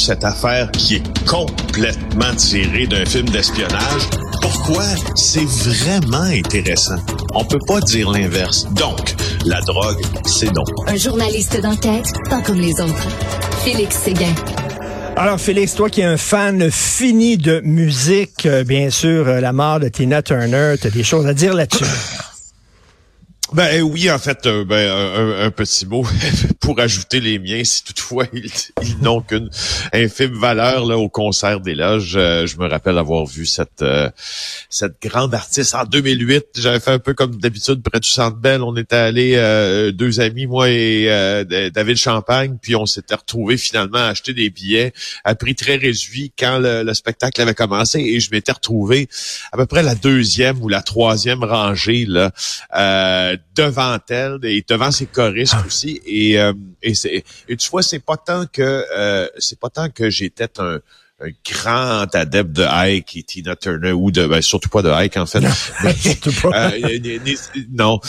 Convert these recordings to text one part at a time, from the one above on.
cette affaire qui est complètement tirée d'un film d'espionnage. Pourquoi? C'est vraiment intéressant. On peut pas dire l'inverse. Donc, la drogue, c'est non. Un journaliste d'enquête, pas comme les autres. Félix Séguin. Alors, Félix, toi qui es un fan fini de musique, euh, bien sûr, euh, la mort de Tina Turner, tu as des choses à dire là-dessus. Ben oui, en fait, euh, ben, un, petit mot pour ajouter les miens, si toutefois ils, n'ont qu'une infime valeur là au concert des loges. Euh, je me rappelle avoir vu cette euh, cette grande artiste en 2008. J'avais fait un peu comme d'habitude près du Centre Bell. On était allés deux amis, moi et David Champagne, puis on s'était retrouvés finalement à acheter des billets à prix très réduit quand le, spectacle avait commencé et je m'étais retrouvé à peu près la deuxième ou la troisième rangée là devant elle et devant ses choristes ah. aussi. Et, euh, et, c'est, et tu vois, c'est pas tant que euh, c'est pas tant que j'étais un, un grand adepte de Ike et Tina Turner ou de ben, surtout pas de Ike en fait. Non, euh, non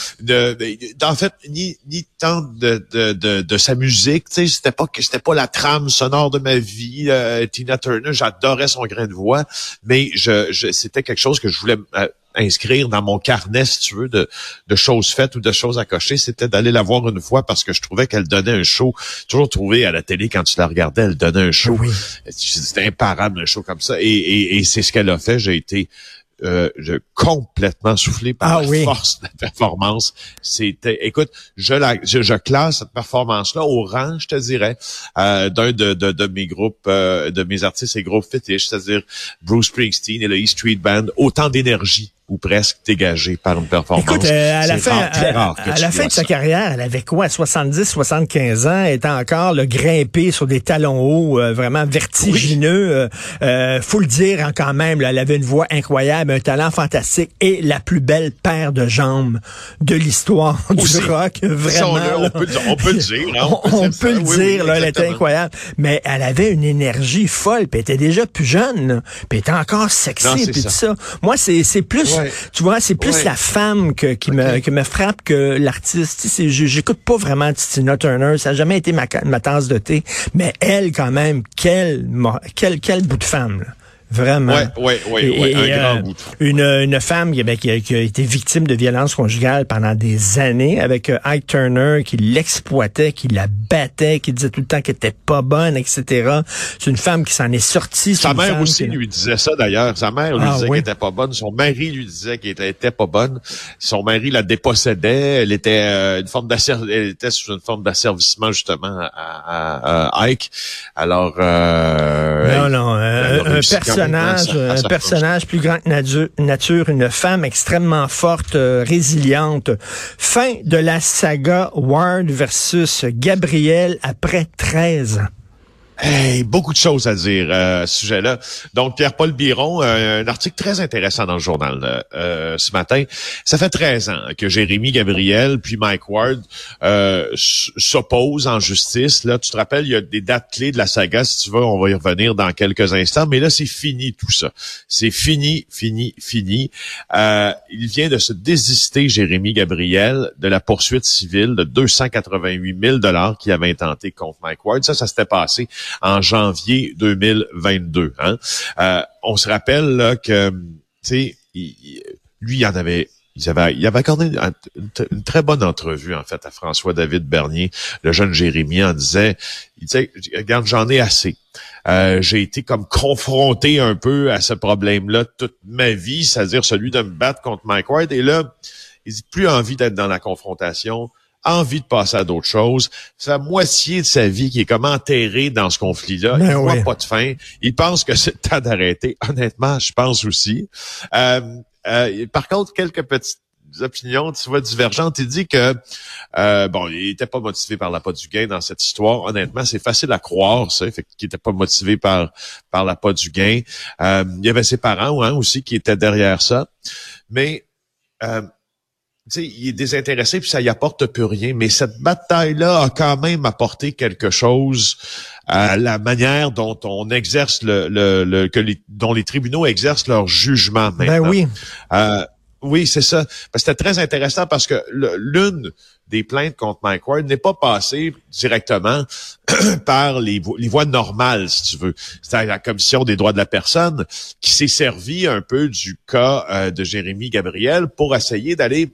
en fait ni ni tant de de, de, de sa musique, tu sais, c'était pas c'était pas la trame sonore de ma vie. Tina Turner, j'adorais son grain de voix, mais je, je c'était quelque chose que je voulais inscrire dans mon carnet, si tu veux, de, de choses faites ou de choses à cocher, c'était d'aller la voir une fois parce que je trouvais qu'elle donnait un show. Toujours trouvé à la télé, quand tu la regardais, elle donnait un show. C'était imparable, un show comme ça. Et, et, et c'est ce qu'elle a fait. J'ai été euh, je, complètement soufflé par ah la force de la performance. C'était, écoute, je, la, je, classe cette performance-là au rang, je te dirais, euh, d'un de, de, de, mes groupes, euh, de mes artistes et groupes fétiches, c'est-à-dire Bruce Springsteen et le E Street Band. Autant d'énergie ou presque dégagé par une performance. Écoute, euh, à la fin, à, la fin de sa carrière, elle avait quoi, 70, 75 ans, étant encore le grimpé sur des talons hauts, euh, vraiment vertigineux. Euh, faut le dire hein, quand même, elle avait une voix incroyable, un talent fantastique et la plus belle paire de jambes de l'histoire du rock. Vraiment. on, peut, on, peut, le dire. Hein, on, peut, le dire, là, elle était incroyable. Mais elle avait une énergie folle, puis elle était déjà plus jeune, puis elle était encore sexy, puis tout ça. Moi, c'est plus tu vois, c'est plus la femme que, qui, me, qui me frappe que l'artiste. J'écoute pas vraiment Tina Turner, ça n'a jamais été ma, ma tasse de thé, mais elle, quand même, quel, quel, quel bout de femme. Vraiment. Oui, oui, oui, un grand euh, bout. Une, une femme qui, qui, a, qui, a, été victime de violence conjugale pendant des années avec euh, Ike Turner qui l'exploitait, qui la battait, qui disait tout le temps qu'elle était pas bonne, etc. C'est une femme qui s'en est sortie. Sa mère aussi lui disait ça d'ailleurs. Sa mère lui ah, disait qu'elle était pas bonne. Son mari lui disait qu'elle était, pas bonne. Son mari la dépossédait. Elle était euh, une forme elle était sous une forme d'asservissement justement à, à, Ike. Alors euh, non, non, un personnage, un personnage plus grand que nature, une femme extrêmement forte, euh, résiliente. Fin de la saga Ward versus Gabriel après 13 ans. Hey, beaucoup de choses à dire euh, à ce sujet-là. Donc, Pierre-Paul Biron, euh, un article très intéressant dans le journal euh, ce matin. Ça fait 13 ans que Jérémy Gabriel puis Mike Ward s'opposent en justice. Là, tu te rappelles, il y a des dates clés de la saga. Si tu veux, on va y revenir dans quelques instants. Mais là, c'est fini tout ça. C'est fini, fini, fini. il vient de se désister, Jérémy Gabriel, de la poursuite civile de 288 000 dollars qu'il avait intenté contre Mike Ward. Ça, ça s'était passé en janvier 2022. Hein. Euh, on se rappelle que, tu sais, lui, il en avait il avait, il avait accordé une, très bonne entrevue, en fait, à François-David Bernier, le jeune Jérémy, en disait, il disait, regarde, j'en ai assez. Euh, j'ai été comme confronté un peu à ce problème-là toute ma vie, c'est-à-dire celui de me battre contre Mike Ward. Et là, il dit plus envie d'être dans la confrontation envie de passer à d'autres choses. C'est la moitié de sa vie qui est comme enterrée dans ce conflit-là. Ben il voit pas de fin. Il pense que c'est le temps d'arrêter. Honnêtement, je pense aussi. Euh, euh, par contre, quelques petites opinions, tu vois, divergentes. Il dit que, euh, bon, il était pas motivé par la pas du gain dans cette histoire. Honnêtement, c'est facile à croire, ça, fait qu'il était pas motivé par, par la pas du gain. il y avait ses parents hein, aussi qui étaient derrière ça. Mais sais, il est désintéressé puis ça y apporte plus rien. Mais cette bataille-là a quand même apporté quelque chose à la manière dont on exerce le, le, que les, dont les tribunaux exercent leur jugement Ben oui. Euh, Oui, c'est ça. C'était très intéressant parce que l'une des plaintes contre Mike Ward n'est pas passée directement par les, les, voies normales, si tu veux. C'est la Commission des droits de la personne qui s'est servi un peu du cas euh, de Jérémy Gabriel pour essayer d'aller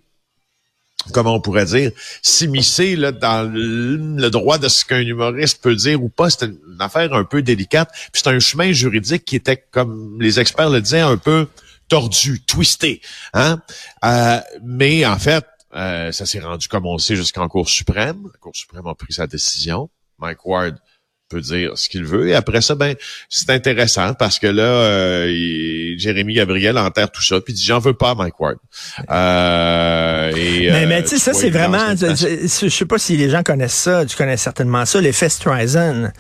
comment on pourrait dire, s'immiscer dans le droit de ce qu'un humoriste peut dire ou pas. C'est une affaire un peu délicate. Puis c'est un chemin juridique qui était, comme les experts le disaient, un peu tordu, twisté. Hein? Euh, mais en fait, euh, ça s'est rendu, comme on sait, jusqu'en Cour suprême. La Cour suprême a pris sa décision. Mike Ward peut dire ce qu'il veut. Et après ça, ben, c'est intéressant parce que là, euh, Jérémy Gabriel enterre tout ça, puis dit j'en veux pas, Mike Ward. Euh, et, mais, mais euh, tu sais, ça c'est vraiment, je, sais pas si les gens connaissent ça, tu connais certainement ça, l'effet Streisand.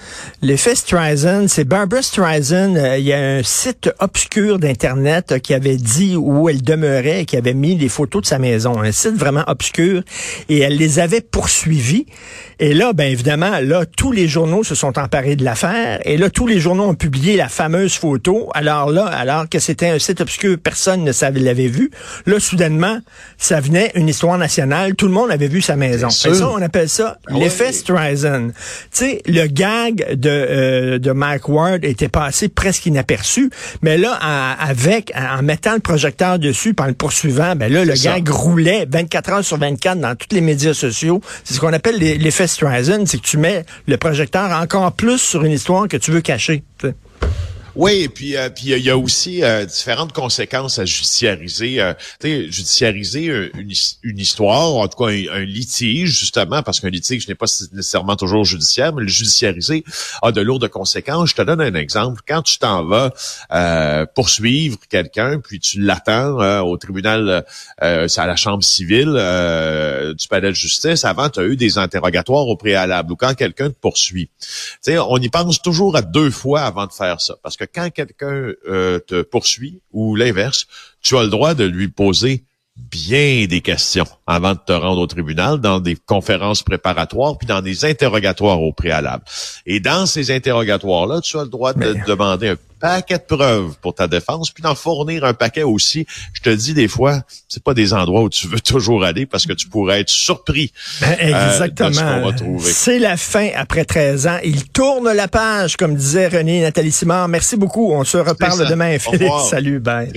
L'effet Streisand, c'est Barbara Streisand. Il y a un site obscur d'internet qui avait dit où elle demeurait, qui avait mis des photos de sa maison, un site vraiment obscur, et elle les avait poursuivis. Et là, ben évidemment, là, tous les journaux se sont emparés de l'affaire. Et là, tous les journaux ont publié la fameuse photo. Alors là, alors que c'était un site obscur, personne ne savait l'avait vu. Là, soudainement, ça venait une histoire nationale. Tout le monde avait vu sa maison. ça, on appelle ça ah l'effet Streisand. Tu sais, le gag de, euh, de Mike Ward était passé presque inaperçu. Mais là, avec, en mettant le projecteur dessus, par le poursuivant, ben là, le gag roulait 24 heures sur 24 dans tous les médias sociaux. C'est ce qu'on appelle l'effet Streisand, c'est que tu mets le projecteur encore plus sur une histoire que tu veux cacher. Oui, et puis euh, puis il y a aussi euh, différentes conséquences à judiciariser. Euh, judiciariser une, une, histoire, en tout cas un, litige, justement, parce qu'un litige n'est pas nécessairement toujours judiciaire, mais le judiciariser a de lourdes conséquences. Je te donne un exemple. Quand tu t'en vas euh, poursuivre quelqu'un, puis tu l'attends au tribunal, à la chambre civile du palais de justice, avant, tu as eu des interrogatoires au préalable, ou quand quelqu'un te poursuit. sais, on y pense toujours à deux fois avant de faire ça, parce que quand quelqu'un euh, te poursuit ou l'inverse, tu as le droit de lui poser bien des questions avant de te rendre au tribunal, dans des conférences préparatoires, puis dans des interrogatoires au préalable. Et dans ces interrogatoires-là, tu as le droit de demander un paquet de preuves pour ta défense, puis d'en fournir un paquet aussi. Je te dis des fois, c'est pas des endroits où tu veux toujours aller parce que tu pourrais être surpris. Ben, euh, exactement. c'est la fin après 13 ans. Il tourne la page, comme disait René Nathalie Simard. Merci beaucoup. On se reparle demain, Philippe. Salut, bye.